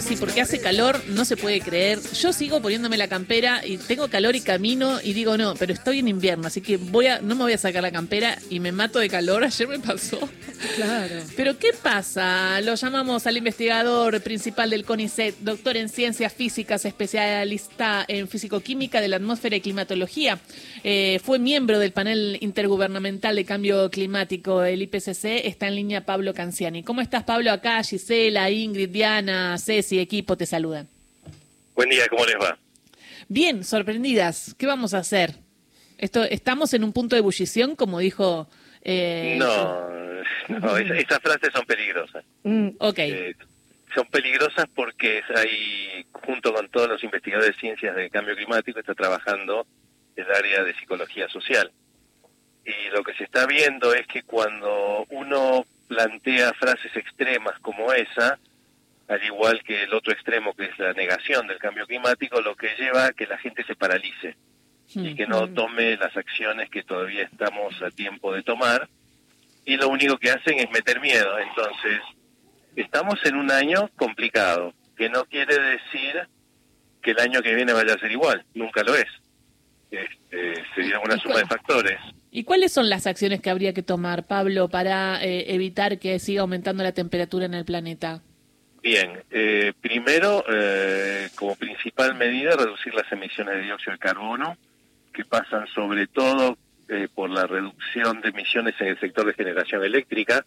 sí, porque hace calor, no se puede creer. Yo sigo poniéndome la campera y tengo calor y camino y digo no, pero estoy en invierno, así que voy a, no me voy a sacar la campera y me mato de calor. Ayer me pasó. Claro. Pero ¿qué pasa? Lo llamamos al investigador principal del CONICET, doctor en ciencias físicas, especialista en físico-química de la atmósfera y climatología. Eh, fue miembro del panel intergubernamental de cambio climático, el IPCC. Está en línea Pablo Canciani. ¿Cómo estás, Pablo? Acá Gisela, Ingrid, Diana, Ceci, equipo, te saludan. Buen día, ¿cómo les va? Bien, sorprendidas. ¿Qué vamos a hacer? Esto, ¿Estamos en un punto de ebullición, como dijo... Eh, no, no esas frases son peligrosas. Mm, ok. Eh, son peligrosas porque hay, junto con todos los investigadores de ciencias de cambio climático, está trabajando el área de psicología social. Y lo que se está viendo es que cuando uno plantea frases extremas como esa, al igual que el otro extremo que es la negación del cambio climático, lo que lleva a que la gente se paralice y que no tome las acciones que todavía estamos a tiempo de tomar. Y lo único que hacen es meter miedo. Entonces, estamos en un año complicado, que no quiere decir que el año que viene vaya a ser igual, nunca lo es. Este, sería una suma de factores. ¿Y cuáles son las acciones que habría que tomar, Pablo, para eh, evitar que siga aumentando la temperatura en el planeta? Bien, eh, primero, eh, como principal medida, reducir las emisiones de dióxido de carbono, que pasan sobre todo por la reducción de emisiones en el sector de generación eléctrica,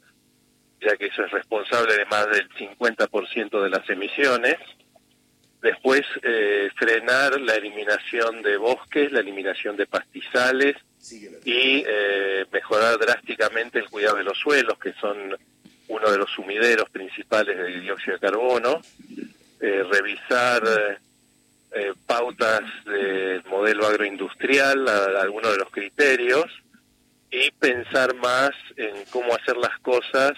ya que eso es responsable de más del 50% de las emisiones. Después, frenar la eliminación de bosques, la eliminación de pastizales, y eh, mejorar drásticamente el cuidado de los suelos, que son uno de los sumideros principales de dióxido de carbono, eh, revisar eh, pautas del modelo agroindustrial, algunos de los criterios, y pensar más en cómo hacer las cosas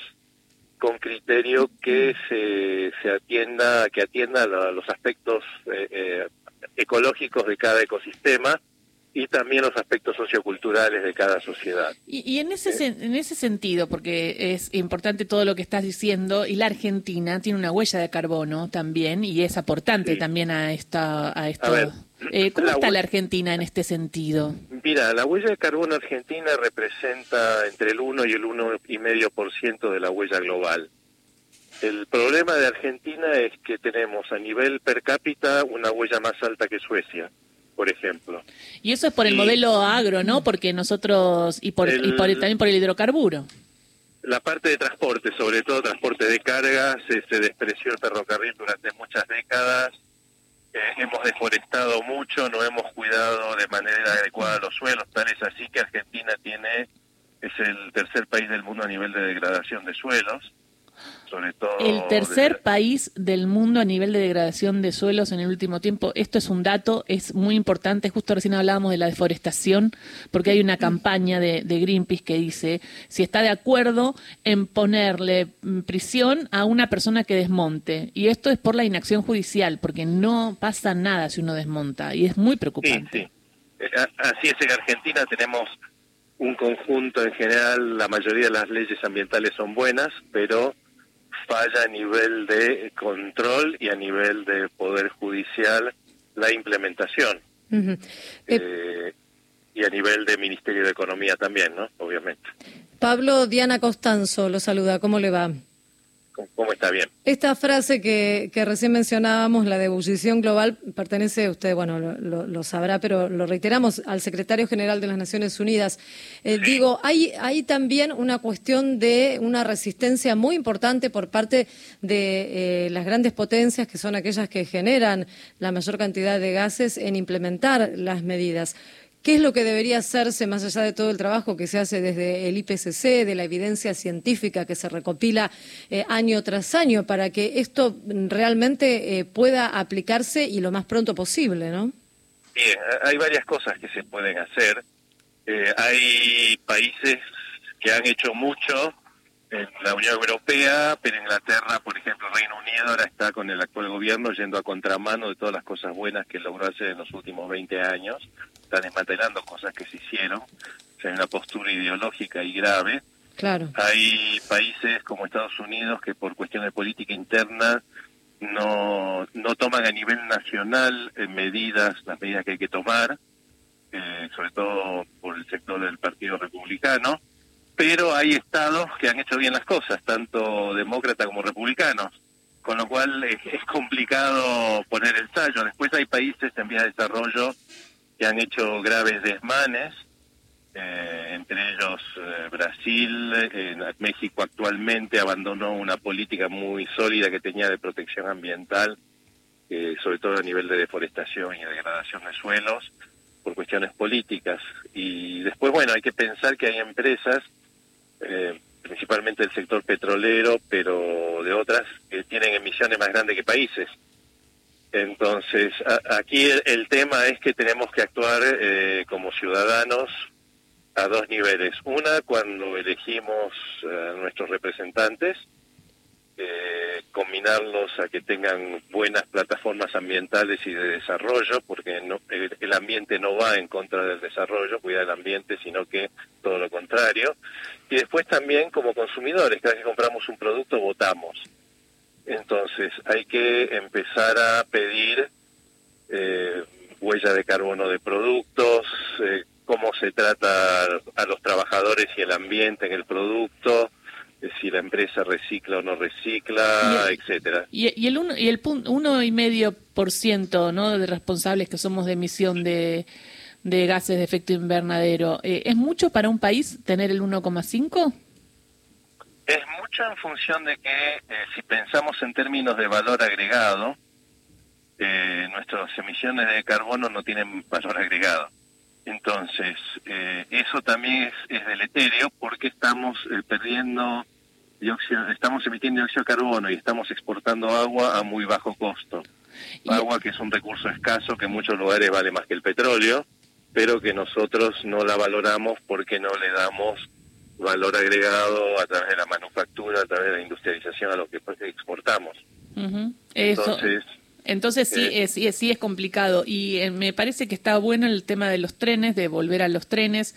con criterio que se, se atienda, que atienda los aspectos ecológicos de cada ecosistema y también los aspectos socioculturales de cada sociedad. Y, en ese en ese sentido, porque es importante todo lo que estás diciendo, y la Argentina tiene una huella de carbono también y es aportante también a esta a esto. Eh, ¿Cómo está la Argentina en este sentido? Mira, la huella de carbono argentina representa entre el 1 y el 1,5% de la huella global. El problema de Argentina es que tenemos a nivel per cápita una huella más alta que Suecia por ejemplo. Y eso es por el modelo agro, ¿no? Porque nosotros, y, por, también por el hidrocarburo. La parte de transporte, sobre todo transporte de cargas, se, despreció el ferrocarril durante muchas décadas, eh, hemos deforestado mucho, no hemos cuidado de manera adecuada los suelos, tal es así que Argentina tiene es el tercer país del mundo a nivel de degradación de suelos sobre todo... El tercer país del mundo a nivel de degradación de suelos en el último tiempo. Esto es un dato, es muy importante. Justo recién hablábamos de la deforestación, porque hay una campaña de, Greenpeace que dice si está de acuerdo en ponerle prisión a una persona que desmonte. Y esto es por la inacción judicial, porque no pasa nada si uno desmonta. Y es muy preocupante. Sí, eh, Así es, en Argentina tenemos un conjunto en general, la mayoría de las leyes ambientales son buenas, pero falla a nivel de control y a nivel de poder judicial la implementación. Eh, eh, y a nivel de Ministerio de Economía también, ¿no? Obviamente. Pablo Diana Costanzo lo saluda, ¿cómo le va? ¿Cómo está bien? Esta frase que, que recién mencionábamos, la de ebullición global, pertenece, usted, bueno, lo, sabrá, pero lo reiteramos, al secretario general de las Naciones Unidas. Eh, digo, hay, hay también una cuestión de una resistencia muy importante por parte de eh, las grandes potencias, que son aquellas que generan la mayor cantidad de gases, en implementar las medidas. ¿Qué es lo que debería hacerse más allá de todo el trabajo que se hace desde el IPCC, de la evidencia científica que se recopila eh, año tras año para que esto realmente eh, pueda aplicarse y lo más pronto posible, ¿no? Bien, hay varias cosas que se pueden hacer. Eh, hay países que han hecho mucho en la Unión Europea, pero Inglaterra, por ejemplo, Reino Unido ahora está con el actual gobierno yendo a contramano de todas las cosas buenas que logró hacer en los últimos 20 años están desmantelando cosas que se hicieron, o sea, hay una postura ideológica y grave. Claro. Hay países como Estados Unidos que por cuestión de política interna no, no toman a nivel nacional eh, medidas, las medidas que hay que tomar, eh, sobre todo por el sector del Partido Republicano, pero hay estados que han hecho bien las cosas, tanto demócratas como republicanos, con lo cual es, complicado poner el sallo. Después hay países en vía de desarrollo que han hecho graves desmanes, eh, entre ellos eh, Brasil, eh, México actualmente abandonó una política muy sólida que tenía de protección ambiental, sobre todo a nivel de deforestación y degradación de suelos, por cuestiones políticas. Y después, bueno, hay que pensar que hay empresas, principalmente del sector petrolero, pero de otras, que tienen emisiones más grandes que países. Entonces, aquí el, tema es que tenemos que actuar como ciudadanos a dos niveles. Una, cuando elegimos a nuestros representantes, eh, combinarlos a que tengan buenas plataformas ambientales y de desarrollo, porque no, el, ambiente no va en contra del desarrollo, cuidar el ambiente, sino que todo lo contrario. Y después también como consumidores, cada vez que compramos un producto votamos. Entonces hay que empezar a pedir eh, huella de carbono de productos, eh, cómo se trata a los trabajadores y el ambiente en el producto, si la empresa recicla o no recicla, etcétera. Y, el uno, y el uno y medio por ciento, ¿no? de responsables que somos de emisión de, de gases de efecto invernadero, eh, ¿es mucho para un país tener el 1,5? Es mucho en función de que eh, si pensamos en términos de valor agregado, eh, nuestras emisiones de carbono no tienen valor agregado. Entonces, eh, eso también es, es, deleterio porque estamos eh, perdiendo dióxido, estamos emitiendo dióxido de carbono y estamos exportando agua a muy bajo costo. Agua que es un recurso escaso que en muchos lugares vale más que el petróleo, pero que nosotros no la valoramos porque no le damos valor agregado a través de la manufactura, a través de la industrialización a lo que exportamos. Entonces, entonces sí, es, sí, es, sí es complicado y eh, me parece que está bueno el tema de los trenes, de volver a los trenes.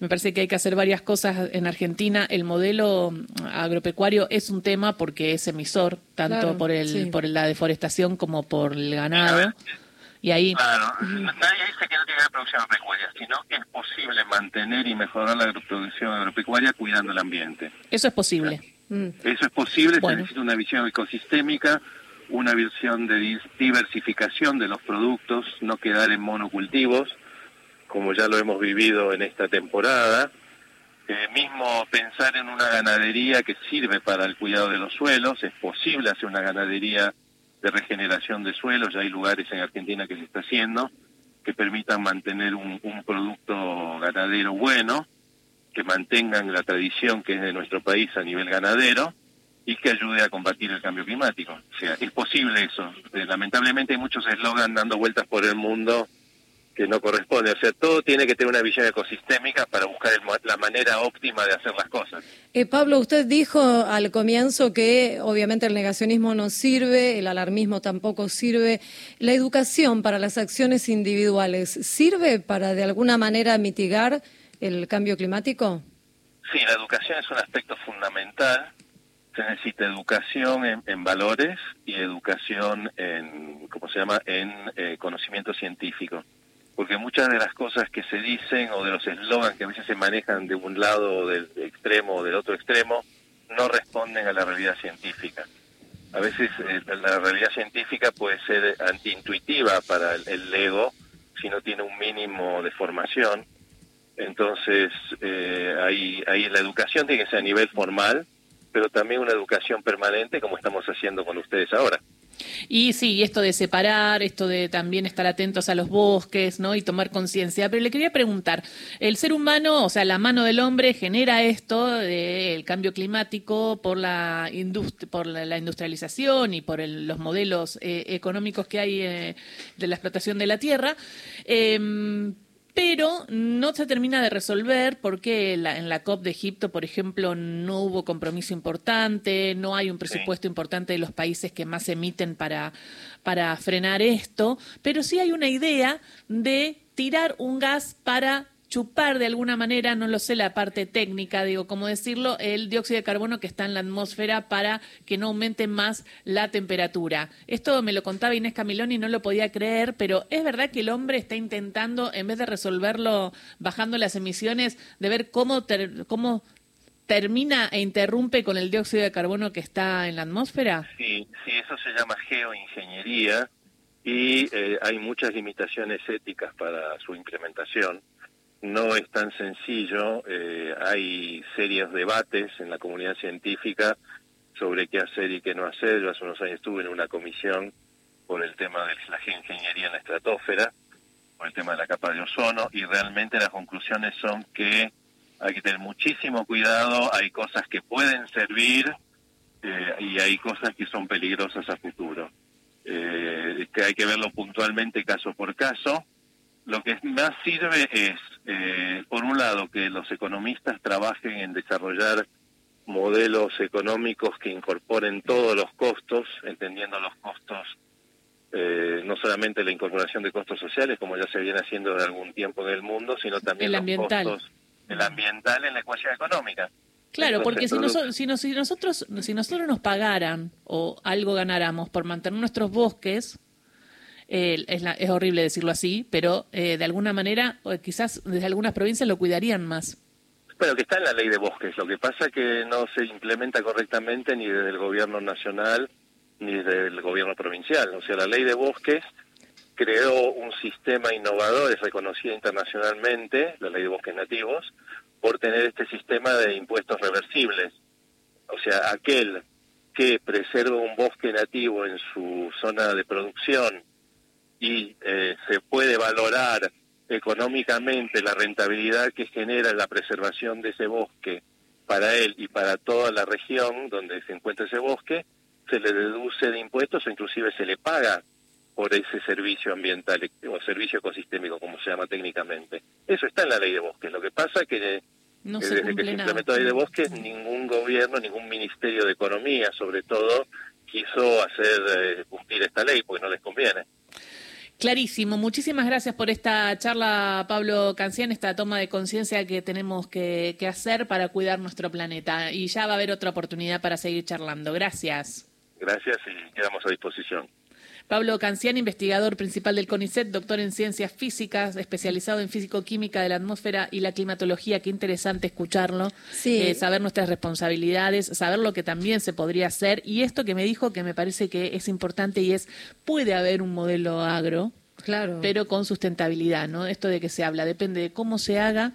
Me parece que hay que hacer varias cosas en Argentina. El modelo mm, agropecuario es un tema porque es emisor, tanto por, el, por la deforestación como por el ganado. Y ahí... Claro, nadie dice que no tiene producción agropecuaria, sino que es posible mantener y mejorar la producción agropecuaria cuidando el ambiente. Eso es posible. Eso es posible, se necesita una visión ecosistémica una visión de diversificación de los productos, no quedar en monocultivos, como ya lo hemos vivido en esta temporada. Eh, mismo pensar en una ganadería que sirve para el cuidado de los suelos, es posible hacer una ganadería de regeneración de suelos, ya hay lugares en Argentina que se está haciendo, que permitan mantener un, un producto ganadero bueno, que mantengan la tradición que es de nuestro país a nivel ganadero, y que ayude a combatir el cambio climático. O sea, es posible eso. Eh, lamentablemente hay muchos eslogans dando vueltas por el mundo que no corresponde. O sea, todo tiene que tener una visión ecosistémica para buscar la manera óptima de hacer las cosas. Eh, Pablo, usted dijo al comienzo que obviamente el negacionismo no sirve, el alarmismo tampoco sirve. ¿La educación para las acciones individuales sirve para de alguna manera mitigar el cambio climático? Sí, la educación es un aspecto fundamental se necesita educación en, valores y educación en, ¿cómo se llama?, en eh, conocimiento científico. Porque muchas de las cosas que se dicen o de los eslogans que a veces se manejan de un lado del extremo o del otro extremo no responden a la realidad científica. A veces eh, la realidad científica puede ser antiintuitiva para el, ego si no tiene un mínimo de formación. Entonces, eh, ahí, ahí la educación tiene que ser a nivel formal, pero también una educación permanente como estamos haciendo con ustedes ahora. Y sí, esto de separar, esto de también estar atentos a los bosques, ¿no? Y tomar conciencia. Pero le quería preguntar, el ser humano, o sea, la mano del hombre genera esto del cambio climático por la, por la industrialización y por los modelos eh, económicos que hay eh, de la explotación de la tierra. Em, pero no se termina de resolver porque en la COP de Egipto, por ejemplo, no hubo compromiso importante, no hay un presupuesto importante de los países que más emiten para, para frenar esto, pero sí hay una idea de tirar un gas para chupar de alguna manera, no lo sé la parte técnica, digo, cómo decirlo, el dióxido de carbono que está en la atmósfera para que no aumente más la temperatura. Esto me lo contaba Inés Camilón y no lo podía creer, pero es verdad que el hombre está intentando, en vez de resolverlo bajando las emisiones, de ver cómo, cómo termina e interrumpe con el dióxido de carbono que está en la atmósfera? Sí, sí, eso se llama geoingeniería y eh, hay muchas limitaciones éticas para su implementación no es tan sencillo, eh, hay serios debates en la comunidad científica sobre qué hacer y qué no hacer. Yo hace unos años estuve en una comisión por el tema de la geoingeniería en la estratosfera, por el tema de la capa de ozono, y realmente las conclusiones son que hay que tener muchísimo cuidado, hay cosas que pueden servir eh, y hay cosas que son peligrosas a futuro. Eh, que hay que verlo puntualmente caso por caso lo que más sirve es, eh, por un lado, que los economistas trabajen en desarrollar modelos económicos que incorporen todos los costos, entendiendo los costos, eh, no solamente la incorporación de costos sociales, como ya se viene haciendo de algún tiempo en el mundo, sino también el los costos el ambiental en la ecuación económica. Claro, porque si, si, si, nosotros si nosotros nos pagaran o algo ganáramos por mantener nuestros bosques, eh, es, horrible decirlo así, pero eh, de alguna manera, quizás desde algunas provincias lo cuidarían más. Bueno, que está en la ley de bosques. Lo que pasa es que no se implementa correctamente ni desde el gobierno nacional ni desde el gobierno provincial. O sea, la ley de bosques creó un sistema innovador, es reconocida internacionalmente, la ley de bosques nativos, por tener este sistema de impuestos reversibles. O sea, aquel que preserva un bosque nativo en su zona de producción y eh, se puede valorar económicamente la rentabilidad que genera la preservación de ese bosque para él y para toda la región donde se encuentra ese bosque, se le deduce de impuestos o inclusive se le paga por ese servicio ambiental o servicio ecosistémico, como se llama técnicamente. Eso está en la ley de bosques. Lo que pasa es que, desde que se implementó la ley de bosques, ningún gobierno, ningún ministerio de economía, sobre todo, quiso hacer eh, cumplir esta ley, porque no les conviene. Clarísimo. Muchísimas gracias por esta charla, Pablo Cancian, esta toma de conciencia que tenemos que, hacer para cuidar nuestro planeta. Y ya va a haber otra oportunidad para seguir charlando. Gracias. Gracias y quedamos a disposición. Pablo Cancian, investigador principal del CONICET, doctor en ciencias físicas, especializado en físico-química de la atmósfera y la climatología. Qué interesante escucharlo, eh, saber nuestras responsabilidades, saber lo que también se podría hacer. Y esto que me dijo que me parece que es importante y es, puede haber un modelo agro, Claro. pero con sustentabilidad, ¿no? Esto de que se habla, depende de cómo se haga,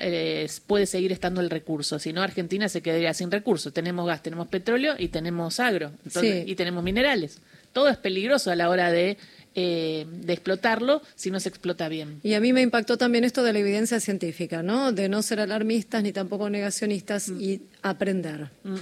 eh, puede seguir estando el recurso. Si no, Argentina se quedaría sin recursos. Tenemos gas, tenemos petróleo y tenemos agro, y tenemos minerales todo es peligroso a la hora de, eh, de explotarlo si no se explota bien. Y a mí me impactó también esto de la evidencia científica, ¿no? De no ser alarmistas ni tampoco negacionistas mm. y aprender. Mm.